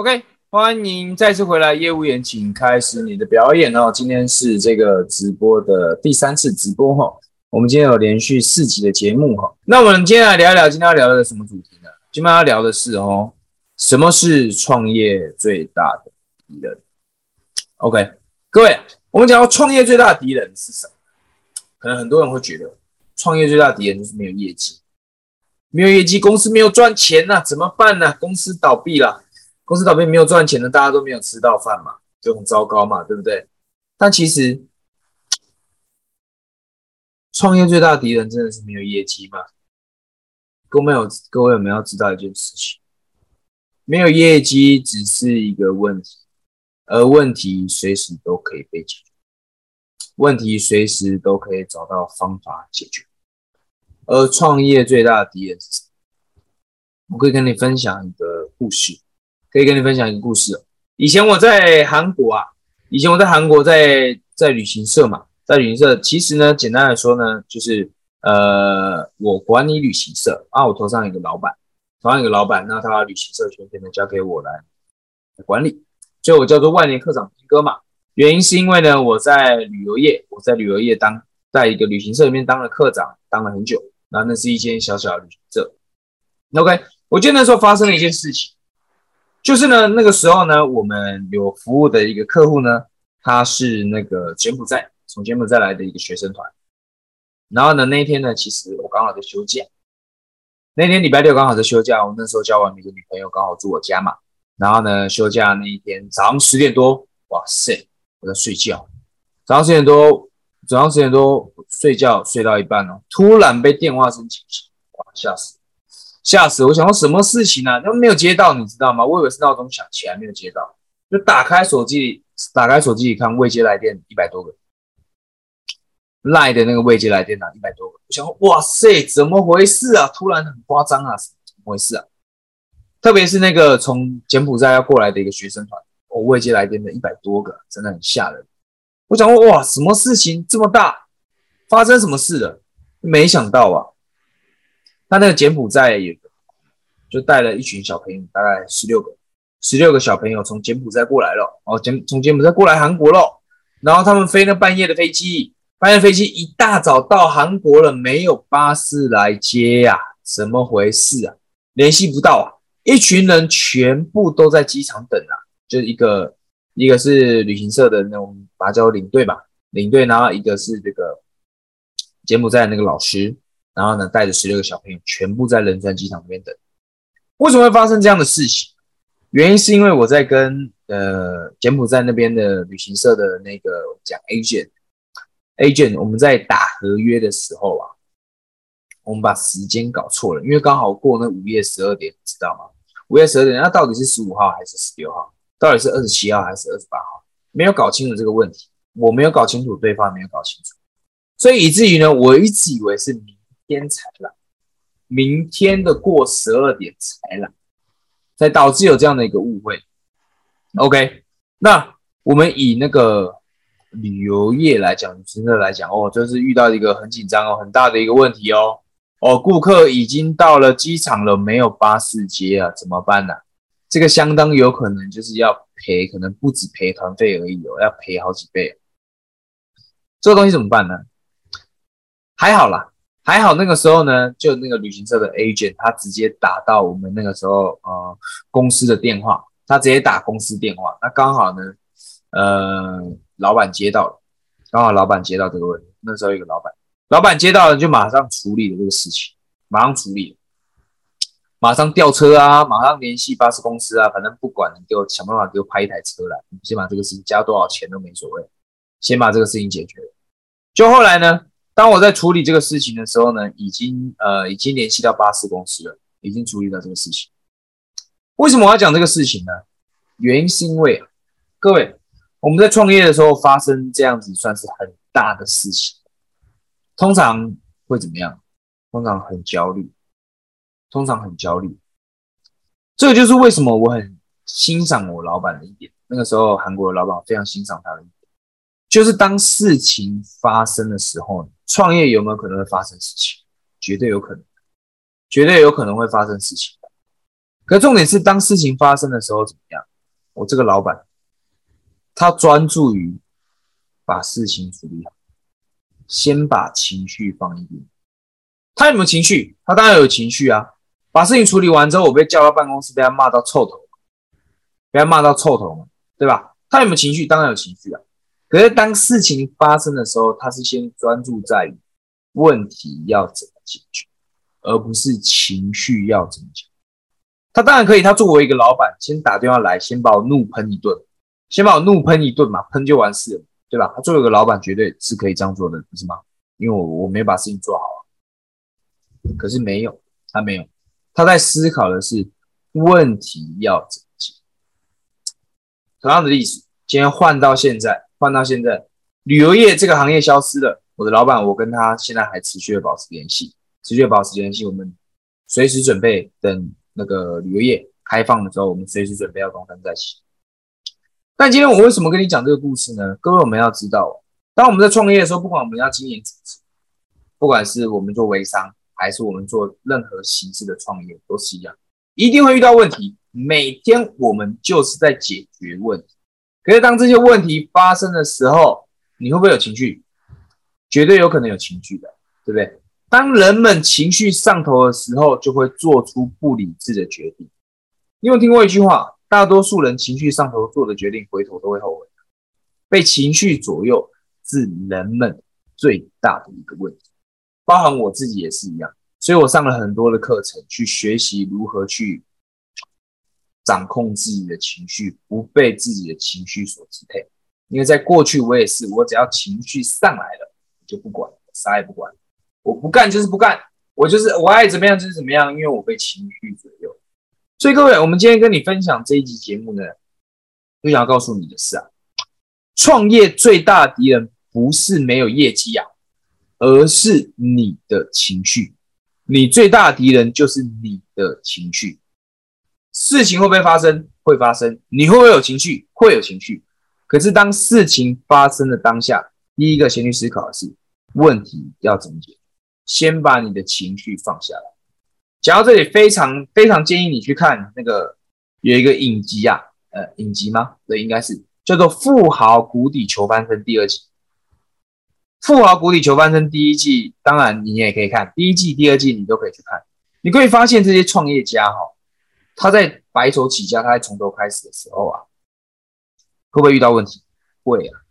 OK，欢迎再次回来，业务员，请开始你的表演哦。今天是这个直播的第三次直播哈，我们今天有连续四集的节目哈。那我们今天来聊一聊，今天要聊的什么主题呢？今天要聊的是哦，什么是创业最大的敌人？OK，各位，我们讲到创业最大的敌人是什么？可能很多人会觉得，创业最大的敌人就是没有业绩，没有业绩，公司没有赚钱呐，怎么办呢？公司倒闭了。公司倒闭没有赚钱的，大家都没有吃到饭嘛，就很糟糕嘛，对不对？但其实创业最大的敌人真的是没有业绩吗？各位有各位有没有知道一件事情？没有业绩只是一个问题，而问题随时都可以被解决，问题随时都可以找到方法解决。而创业最大的敌人是什么？我可以跟你分享一个故事。可以跟你分享一个故事。以前我在韩国啊，以前我在韩国在在旅行社嘛，在旅行社其实呢，简单来说呢，就是呃，我管理旅行社啊，我头上有个老板，头上有个老板，那他把旅行社全权的交给我来管理，所以我叫做万年科长兵哥嘛。原因是因为呢，我在旅游业，我在旅游业当在一个旅行社里面当了科长，当了很久。那那是一间小小的旅行社。OK，我记得那时候发生了一件事情。就是呢，那个时候呢，我们有服务的一个客户呢，他是那个柬埔寨从柬埔寨来的一个学生团。然后呢，那一天呢，其实我刚好在休假。那天礼拜六刚好在休假，我那时候交完一个女朋友，刚好住我家嘛。然后呢，休假那一天早上十点多，哇塞，我在睡觉。早上十点多，早上十点多睡觉睡到一半哦，突然被电话声惊醒，哇，吓死！吓死我！想说什么事情呢？都没有接到，你知道吗？我以为是闹钟响起来没有接到，就打开手机，打开手机一看，未接来电一百多个，赖的那个未接来电呢一百多个。我想，哇塞，怎么回事啊？突然很夸张啊，怎么回事啊？特别是那个从柬埔寨要过来的一个学生团，我未接来电的一百多个，真的很吓人。我想，哇，什么事情这么大？发生什么事了？没想到啊。他那个柬埔寨也就带了一群小朋友，大概十六个，十六个小朋友从柬埔寨过来了，哦，柬从柬埔寨过来韩国了，然后他们飞那半夜的飞机，半夜飞机一大早到韩国了，没有巴士来接呀，怎么回事啊？联系不到啊，一群人全部都在机场等啊，就一个一个是旅行社的那种，把它叫领队吧，领队，然后一个是这个柬埔寨那个老师。然后呢，带着十六个小朋友全部在仁川机场那边等。为什么会发生这样的事情？原因是因为我在跟呃柬埔寨那边的旅行社的那个讲 agent，agent 我们在打合约的时候啊，我们把时间搞错了，因为刚好过那午夜十二点，知道吗？午夜十二点，那到底是十五号还是十六号？到底是二十七号还是二十八号？没有搞清楚这个问题，我没有搞清楚，对方没有搞清楚，所以以至于呢，我一直以为是明。天才了，明天的过十二点才来，才导致有这样的一个误会。OK，那我们以那个旅游业来讲，真的来讲哦，就是遇到一个很紧张哦，很大的一个问题哦。哦，顾客已经到了机场了，没有巴士接啊，怎么办呢？这个相当有可能就是要赔，可能不止赔团费而已哦，要赔好几倍。这个东西怎么办呢？还好啦。还好那个时候呢，就那个旅行社的 agent，他直接打到我们那个时候呃公司的电话，他直接打公司电话，那刚好呢，呃，老板接到了，刚好老板接到这个问题，那时候一个老板，老板接到了就马上处理了这个事情，马上处理，马上调车啊，马上联系巴士公司啊，反正不管你给我想办法给我派一台车来，先把这个事情加多少钱都没所谓，先把这个事情解决了，就后来呢。当我在处理这个事情的时候呢，已经呃已经联系到巴士公司了，已经处理到这个事情。为什么我要讲这个事情呢？原因是因为各位我们在创业的时候发生这样子算是很大的事情，通常会怎么样？通常很焦虑，通常很焦虑。这个就是为什么我很欣赏我老板的一点。那个时候韩国的老板非常欣赏他的，就是当事情发生的时候。创业有没有可能会发生事情？绝对有可能，绝对有可能会发生事情。可重点是，当事情发生的时候怎么样？我这个老板，他专注于把事情处理好，先把情绪放一边。他有没有情绪？他当然有情绪啊！把事情处理完之后，我被叫到办公室，被他骂到臭头，被他骂到臭头嘛，对吧？他有没有情绪？当然有情绪啊！可是当事情发生的时候，他是先专注在于问题要怎么解决，而不是情绪要怎么解决。他当然可以，他作为一个老板，先打电话来，先把我怒喷一顿，先把我怒喷一顿嘛，喷就完事了，对吧？他作为一个老板，绝对是可以这样做的，不是吗？因为我我没把事情做好。啊可是没有，他没有，他在思考的是问题要怎么解。同样的例子，今天换到现在，换到现在，旅游业这个行业消失了。我的老板，我跟他现在还持续的保持联系，持续保持联系。我们随时准备等那个旅游业开放的时候，我们随时准备要东山再起。但今天我为什么跟你讲这个故事呢？各位，我们要知道，当我们在创业的时候，不管我们要经营组织，不管是我们做微商。还是我们做任何形式的创业都是一样，一定会遇到问题。每天我们就是在解决问题。可是当这些问题发生的时候，你会不会有情绪？绝对有可能有情绪的，对不对？当人们情绪上头的时候，就会做出不理智的决定。你有听过一句话：大多数人情绪上头做的决定，回头都会后悔。被情绪左右是人们最大的一个问题。包含我自己也是一样，所以我上了很多的课程，去学习如何去掌控自己的情绪，不被自己的情绪所支配。因为在过去我也是，我只要情绪上来了，就不管，啥也不管，我不干就是不干，我就是我爱怎么样就是怎么样，因为我被情绪左右。所以各位，我们今天跟你分享这一集节目呢，就想要告诉你的是啊，创业最大敌人不是没有业绩啊。而是你的情绪，你最大敌人就是你的情绪。事情会不会发生？会发生。你会不会有情绪？会有情绪。可是当事情发生的当下，第一个先去思考的是问题要怎么解决。先把你的情绪放下来。讲到这里，非常非常建议你去看那个有一个影集啊，呃，影集吗？对，应该是叫做《富豪谷底求翻身》第二季。富豪谷底求翻身第一季，当然你也可以看第一季、第二季，你都可以去看。你可以发现这些创业家哈，他在白手起家，他在从头开始的时候啊，会不会遇到问题？会啊。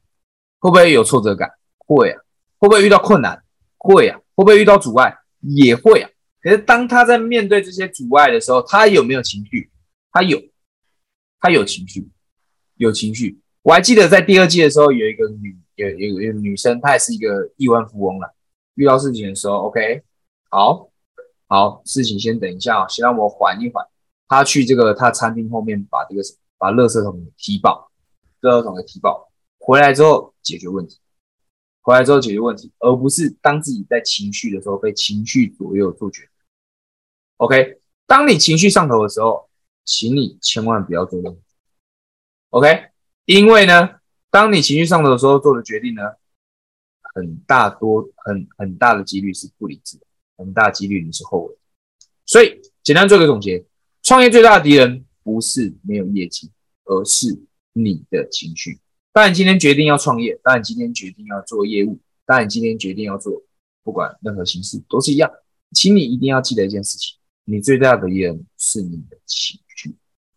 会不会有挫折感？会啊。会不会遇到困难？会啊。会不会遇到阻碍？也会啊。可是当他在面对这些阻碍的时候，他有没有情绪？他有，他有情绪，有情绪。我还记得在第二季的时候，有一个女。有有有女生，她也是一个亿万富翁了。遇到事情的时候，OK，好，好，事情先等一下啊，先让我缓一缓。他去这个他餐厅后面把这个把垃圾桶踢爆，垃圾桶给踢爆，回来之后解决问题，回来之后解决问题，而不是当自己在情绪的时候被情绪左右做决定。OK，当你情绪上头的时候，请你千万不要做任何 OK，因为呢。当你情绪上头的时候做的决定呢，很大多很很大的几率是不理智的，很大几率你是后悔。所以简单做个总结：创业最大的敌人不是没有业绩，而是你的情绪。当你今天决定要创业，当你今天决定要做业务，当你今天决定要做不管任何形式都是一样，请你一定要记得一件事情：你最大的敌人是你的情绪。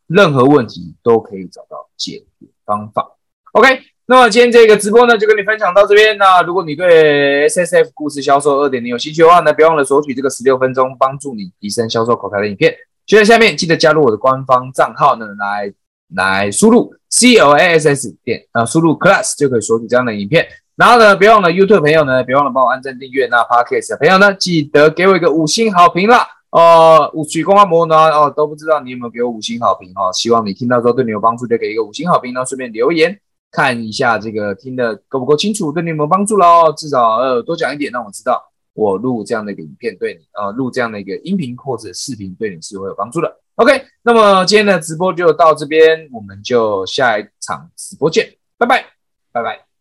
任何问题都可以找到解决方法。OK，那么今天这个直播呢，就跟你分享到这边。那如果你对 SSF 故事销售二点零有兴趣的话呢，别忘了索取这个十六分钟帮助你提升销售口才的影片。就在下面记得加入我的官方账号呢，来来输入 C L A S S 点啊，输入 Class 就可以索取这样的影片。然后呢，别忘了 YouTube 朋友呢，别忘了帮我按赞订阅。那 Podcast 的朋友呢，记得给我一个五星好评啦。哦，五取公安模呢，哦都不知道你有没有给我五星好评哦。希望你听到之后对你有帮助，就给一个五星好评呢，顺便留言。看一下这个听的够不够清楚，对你有没有帮助喽？至少呃多讲一点，让我知道我录这样的一个影片对你呃录这样的一个音频或者视频对你是会有帮助的。OK，那么今天的直播就到这边，我们就下一场直播见，拜拜，拜拜。